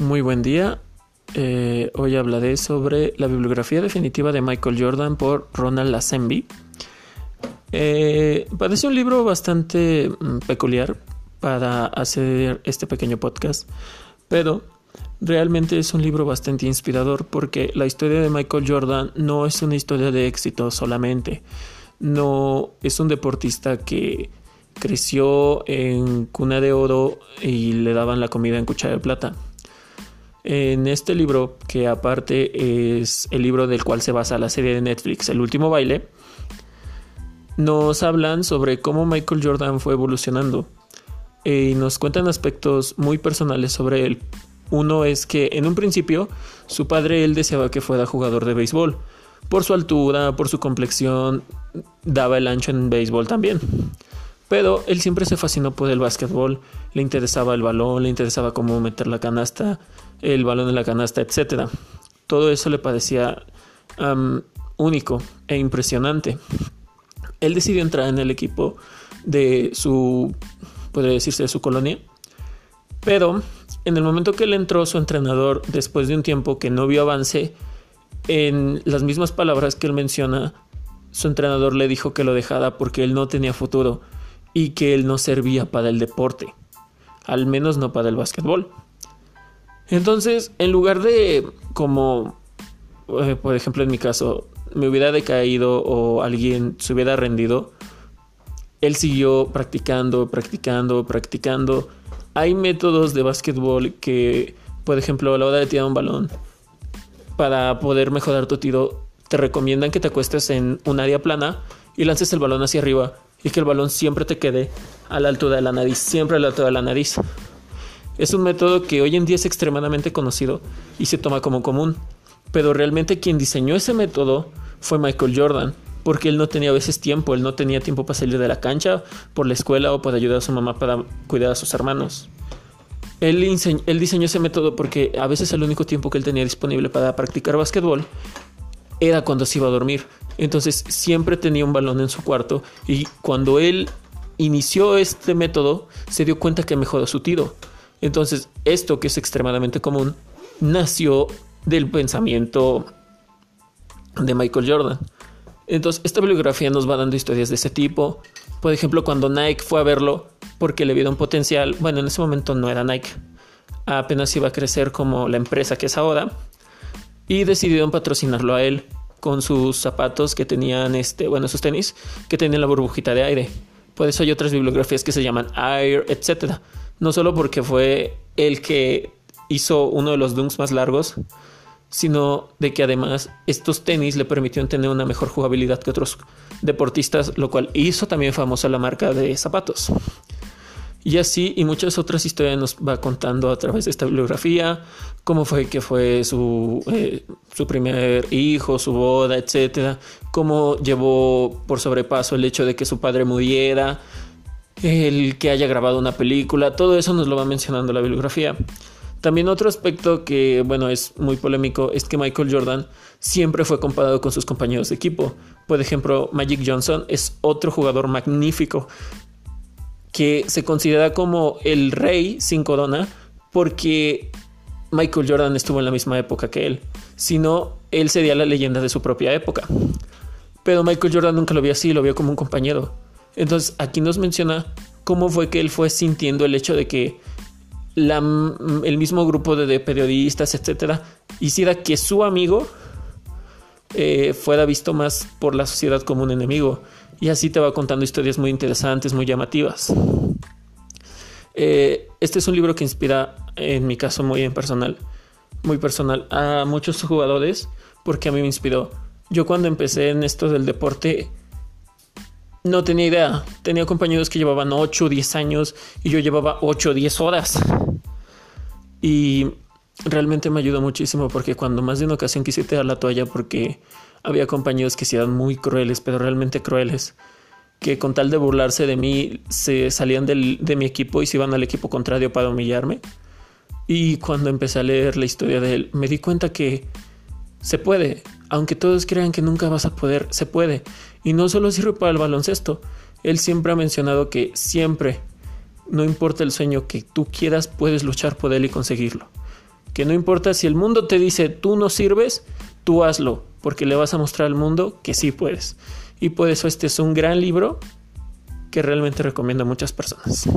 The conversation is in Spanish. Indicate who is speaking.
Speaker 1: Muy buen día. Eh, hoy hablaré sobre la bibliografía definitiva de Michael Jordan por Ronald Lazenby. Eh, parece un libro bastante mm, peculiar para hacer este pequeño podcast, pero realmente es un libro bastante inspirador porque la historia de Michael Jordan no es una historia de éxito solamente, no es un deportista que creció en cuna de oro y le daban la comida en cuchara de plata. En este libro, que aparte es el libro del cual se basa la serie de Netflix, El último baile, nos hablan sobre cómo Michael Jordan fue evolucionando y nos cuentan aspectos muy personales sobre él. Uno es que en un principio su padre él deseaba que fuera jugador de béisbol. Por su altura, por su complexión, daba el ancho en béisbol también. Pero él siempre se fascinó por el básquetbol, le interesaba el balón, le interesaba cómo meter la canasta, el balón en la canasta, etc. Todo eso le parecía único e impresionante. Él decidió entrar en el equipo de su, podría decirse, de su colonia. Pero en el momento que él entró, su entrenador, después de un tiempo que no vio avance, en las mismas palabras que él menciona, su entrenador le dijo que lo dejara porque él no tenía futuro y que él no servía para el deporte, al menos no para el básquetbol. Entonces, en lugar de como, eh, por ejemplo en mi caso, me hubiera decaído o alguien se hubiera rendido, él siguió practicando, practicando, practicando. Hay métodos de básquetbol que, por ejemplo, a la hora de tirar un balón, para poder mejorar tu tiro, te recomiendan que te acuestes en un área plana y lances el balón hacia arriba y que el balón siempre te quede a la altura de la nariz, siempre a la altura de la nariz. Es un método que hoy en día es extremadamente conocido y se toma como común, pero realmente quien diseñó ese método fue Michael Jordan, porque él no tenía a veces tiempo, él no tenía tiempo para salir de la cancha por la escuela o para ayudar a su mamá para cuidar a sus hermanos. Él, diseñó ese método porque a veces el único tiempo que él tenía disponible para practicar básquetbol era cuando se iba a dormir. Entonces siempre tenía un balón en su cuarto y cuando él inició este método se dio cuenta que mejoró su tiro. Entonces esto que es extremadamente común nació del pensamiento de Michael Jordan. Entonces esta bibliografía nos va dando historias de ese tipo. Por ejemplo, cuando Nike fue a verlo porque le vieron potencial, bueno, en ese momento no era Nike, apenas iba a crecer como la empresa que es ahora y decidieron patrocinarlo a él con sus zapatos que tenían este, bueno, sus tenis que tenían la burbujita de aire. Por eso hay otras bibliografías que se llaman Air, etc. No solo porque fue el que hizo uno de los dunks más largos, sino de que además estos tenis le permitieron tener una mejor jugabilidad que otros deportistas, lo cual hizo también famosa la marca de zapatos. Y así, y muchas otras historias nos va contando a través de esta bibliografía, cómo fue que fue su, eh, su primer hijo, su boda, etcétera, cómo llevó por sobrepaso el hecho de que su padre muriera, el que haya grabado una película, todo eso nos lo va mencionando la bibliografía. También otro aspecto que, bueno, es muy polémico es que Michael Jordan siempre fue comparado con sus compañeros de equipo. Por ejemplo, Magic Johnson es otro jugador magnífico que se considera como el rey sin corona porque Michael Jordan estuvo en la misma época que él, sino él sería la leyenda de su propia época. Pero Michael Jordan nunca lo vio así, lo vio como un compañero. Entonces aquí nos menciona cómo fue que él fue sintiendo el hecho de que el mismo grupo de, periodistas, etcétera, hiciera que su amigo eh, fuera visto más por la sociedad como un enemigo. Y así te va contando historias muy interesantes, muy llamativas. Eh, este es un libro que inspira, en mi caso, muy en personal, muy personal, a muchos jugadores, porque a mí me inspiró. Yo cuando empecé en esto del deporte, no tenía idea. Tenía compañeros que llevaban 8 o 10 años y yo llevaba 8 o 10 horas. Y realmente me ayudó muchísimo porque cuando más de una ocasión quise tirar la toalla porque había compañeros que se eran muy crueles, pero realmente crueles, que con tal de burlarse de mí se salían de mi equipo y se iban al equipo contrario para humillarme. Y cuando empecé a leer la historia de él, me di cuenta que se puede, aunque todos crean que nunca vas a poder, se puede. Y no solo sirve para el baloncesto, él siempre ha mencionado que siempre, no importa el sueño que tú quieras, puedes luchar por él y conseguirlo. que no importa si el mundo te dice tú no sirves, tú hazlo, porque le vas a mostrar al mundo que sí puedes. Y por eso este es un gran libro que realmente recomiendo a muchas personas.